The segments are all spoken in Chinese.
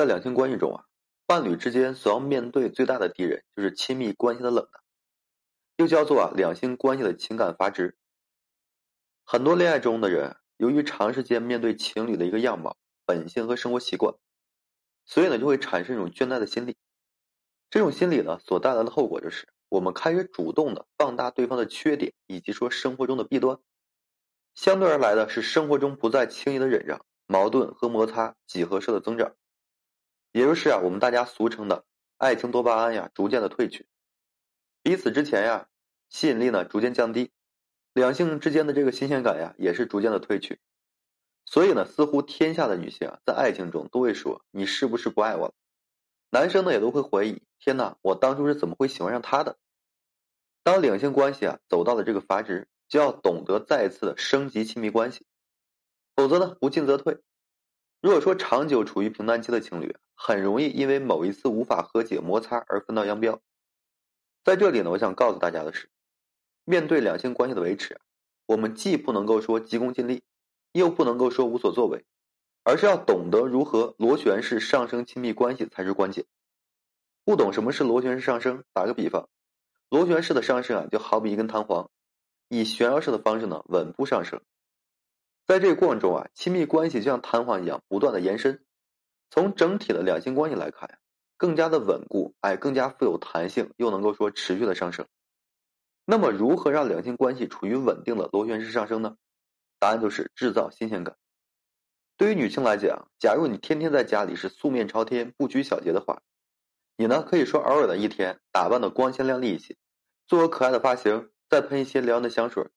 在两性关系中啊，伴侣之间所要面对最大的敌人就是亲密关系的冷淡，又叫做啊两性关系的情感阀值。很多恋爱中的人，由于长时间面对情侣的一个样貌、本性和生活习惯，所以呢就会产生一种倦怠的心理。这种心理呢所带来的后果就是，我们开始主动的放大对方的缺点，以及说生活中的弊端。相对而来的是生活中不再轻易的忍让，矛盾和摩擦几何式的增长，也就是啊我们大家俗称的爱情多巴胺呀逐渐的褪去，彼此之前呀吸引力呢逐渐降低，两性之间的这个新鲜感呀也是逐渐的褪去，所以呢似乎天下的女性啊在爱情中都会说你是不是不爱我了，男生呢也都会怀疑天哪我当初是怎么会喜欢上他的，当两性关系啊走到了这个阀值。就要懂得再次的升级亲密关系，否则呢，不进则退。如果说长久处于平淡期的情侣，很容易因为某一次无法和解摩擦而分道扬镳。在这里呢，我想告诉大家的是，面对两性关系的维持，我们既不能够说急功近利，又不能够说无所作为，而是要懂得如何螺旋式上升亲密关系才是关键。不懂什么是螺旋式上升，打个比方，螺旋式的上升啊，就好比一根弹簧。以旋绕式的方式呢，稳步上升。在这个过程中啊，亲密关系就像弹簧一样不断的延伸。从整体的两性关系来看呀，更加的稳固，哎，更加富有弹性，又能够说持续的上升。那么，如何让两性关系处于稳定的螺旋式上升呢？答案就是制造新鲜感。对于女性来讲，假如你天天在家里是素面朝天、不拘小节的话，你呢可以说偶尔的一天打扮的光鲜亮丽一些，做个可爱的发型。再喷一些撩人的香水，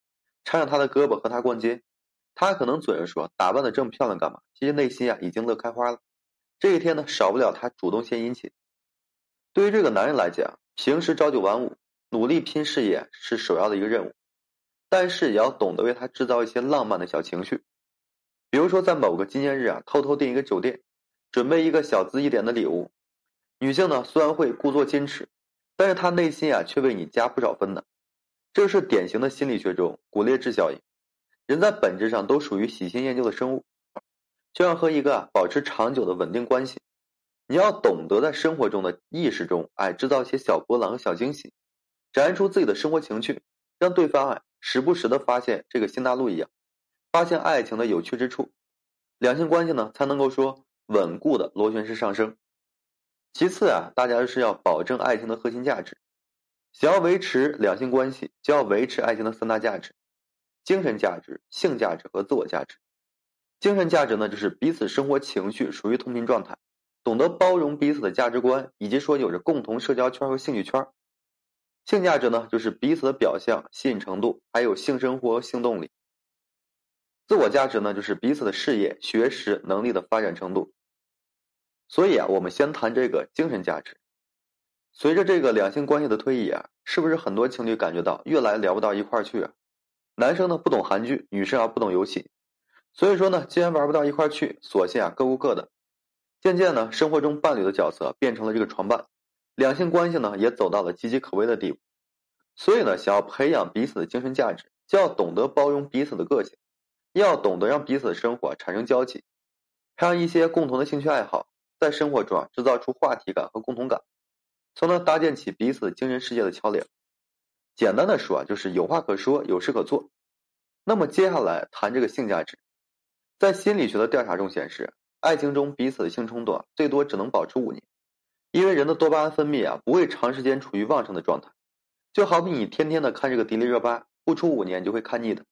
缠上他的胳膊和他逛街，他可能嘴上说打扮的这么漂亮干嘛？其实内心啊已经乐开花了。这一天呢，少不了他主动献殷勤。对于这个男人来讲，平时朝九晚五，努力拼事业是首要的一个任务，但是也要懂得为他制造一些浪漫的小情绪，比如说在某个纪念日啊，偷偷订一个酒店，准备一个小资一点的礼物。女性呢虽然会故作矜持，但是她内心啊却为你加不少分的。这是典型的心理学中骨裂质效应。人在本质上都属于喜新厌旧的生物，就像和一个保持长久的稳定关系，你要懂得在生活中的意识中，哎，制造一些小波澜和小惊喜，展现出自己的生活情趣，让对方哎时不时的发现这个新大陆一样，发现爱情的有趣之处，两性关系呢才能够说稳固的螺旋式上升。其次啊，大家是要保证爱情的核心价值。想要维持两性关系，就要维持爱情的三大价值：精神价值、性价值和自我价值。精神价值呢，就是彼此生活情绪属于同频状态，懂得包容彼此的价值观，以及说有着共同社交圈和兴趣圈。性价值呢，就是彼此的表象、吸引程度，还有性生活、性动力。自我价值呢，就是彼此的事业、学识、能力的发展程度。所以啊，我们先谈这个精神价值。随着这个两性关系的推移啊，是不是很多情侣感觉到越来聊不到一块儿去啊？男生呢不懂韩剧，女生啊不懂游戏，所以说呢，既然玩不到一块去，索性啊各顾各的。渐渐呢，生活中伴侣的角色变成了这个床伴，两性关系呢也走到了岌岌可危的地步。所以呢，想要培养彼此的精神价值，就要懂得包容彼此的个性，要懂得让彼此的生活产生交集，培养一些共同的兴趣爱好，在生活中啊制造出话题感和共同感。从而搭建起彼此精神世界的桥梁。简单的说啊，就是有话可说，有事可做。那么接下来谈这个性价值，在心理学的调查中显示，爱情中彼此的性冲动啊，最多只能保持五年，因为人的多巴胺分泌啊，不会长时间处于旺盛的状态。就好比你天天的看这个迪丽热巴，不出五年你就会看腻的。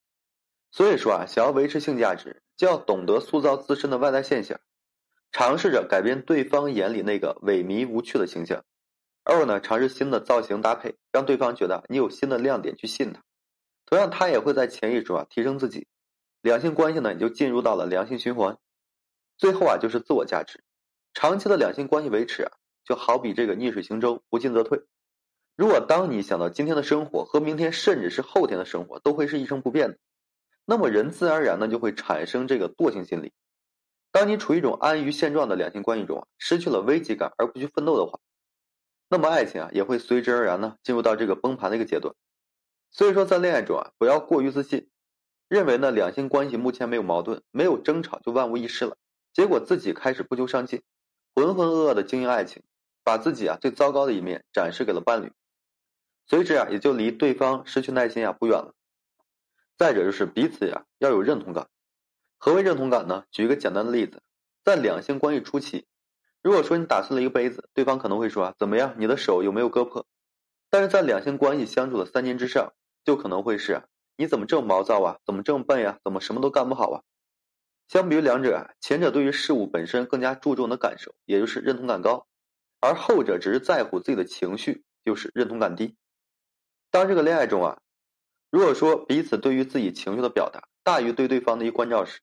所以说啊，想要维持性价值，就要懂得塑造自身的外在现象，尝试着改变对方眼里那个萎靡无趣的形象。二呢，尝试新的造型搭配，让对方觉得你有新的亮点去吸引他。同样，他也会在潜意识中啊提升自己，两性关系呢也就进入到了良性循环。最后啊，就是自我价值。长期的两性关系维持啊，就好比这个逆水行舟，不进则退。如果当你想到今天的生活和明天甚至是后天的生活都会是一成不变的，那么人自然而然呢就会产生这个惰性心理。当你处于一种安于现状的两性关系中啊，失去了危机感而不去奋斗的话。那么爱情啊也会随之而然呢进入到这个崩盘的一个阶段，所以说在恋爱中啊不要过于自信，认为呢两性关系目前没有矛盾没有争吵就万无一失了，结果自己开始不求上进，浑浑噩噩的经营爱情，把自己啊最糟糕的一面展示给了伴侣，随之啊也就离对方失去耐心啊不远了。再者就是彼此呀要有认同感。何为认同感呢？举一个简单的例子，在两性关系初期，如果说你打碎了一个杯子，对方可能会说怎么样，你的手有没有割破？但是在两性关系相处的三年之上，就可能会是你怎么这么毛躁啊？怎么这么笨呀？怎么什么都干不好啊？相比于两者啊，前者对于事物本身更加注重的感受，也就是认同感高，而后者只是在乎自己的情绪，就是认同感低。当这个恋爱中啊，如果说彼此对于自己情绪的表达大于对对方的一关照时，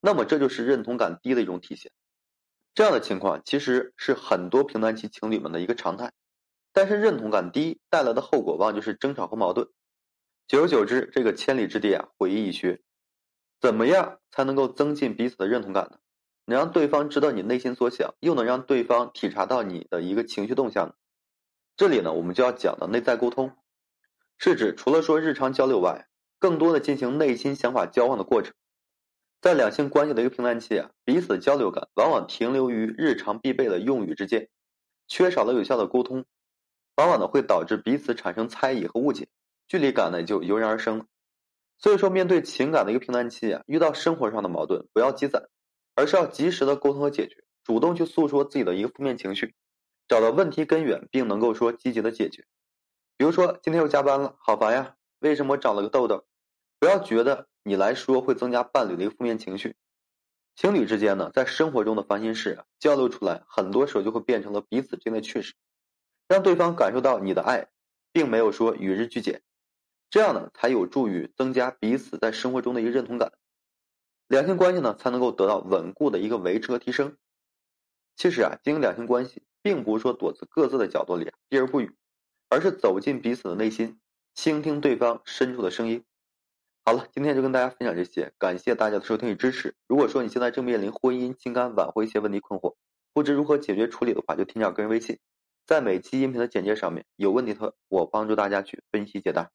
那么这就是认同感低的一种体现，这样的情况其实是很多平淡期情侣们的一个常态。但是认同感低带来的后果，往往就是争吵和矛盾。久而久之，这个千里之堤啊，毁于一穴。怎么样才能够增进彼此的认同感呢？能让对方知道你内心所想，又能让对方体察到你的一个情绪动向呢？这里呢，我们就要讲的内在沟通，是指除了说日常交流外，更多的进行内心想法交换的过程。在两性关系的一个平淡期啊，彼此交流感往往停留于日常必备的用语之间，缺少了有效的沟通，往往呢会导致彼此产生猜疑和误解，距离感呢也就油然而生了。所以说，面对情感的一个平淡期啊，遇到生活上的矛盾，不要积攒，而是要及时的沟通和解决，主动去诉说自己的一个负面情绪，找到问题根源，并能够说积极的解决。比如说，今天又加班了，好烦呀！为什么长了个痘痘？不要觉得。你来说会增加伴侣的一个负面情绪，情侣之间呢，在生活中的烦心事，交流出来，很多时候就会变成了彼此之间的趣事，让对方感受到你的爱，并没有说与日俱减，这样呢，才有助于增加彼此在生活中的一个认同感，两性关系呢，才能够得到稳固的一个维持和提升。其实啊，经营两性关系，并不是说躲在各自的角落里避而不语，而是走进彼此的内心，倾听对方深处的声音。好了，今天就跟大家分享这些，感谢大家的收听与支持。如果说你现在正面临婚姻、情感挽回一些问题困惑，不知如何解决处理的话，就添加个人微信，在每期音频的简介上面有问题的，我帮助大家去分析解答。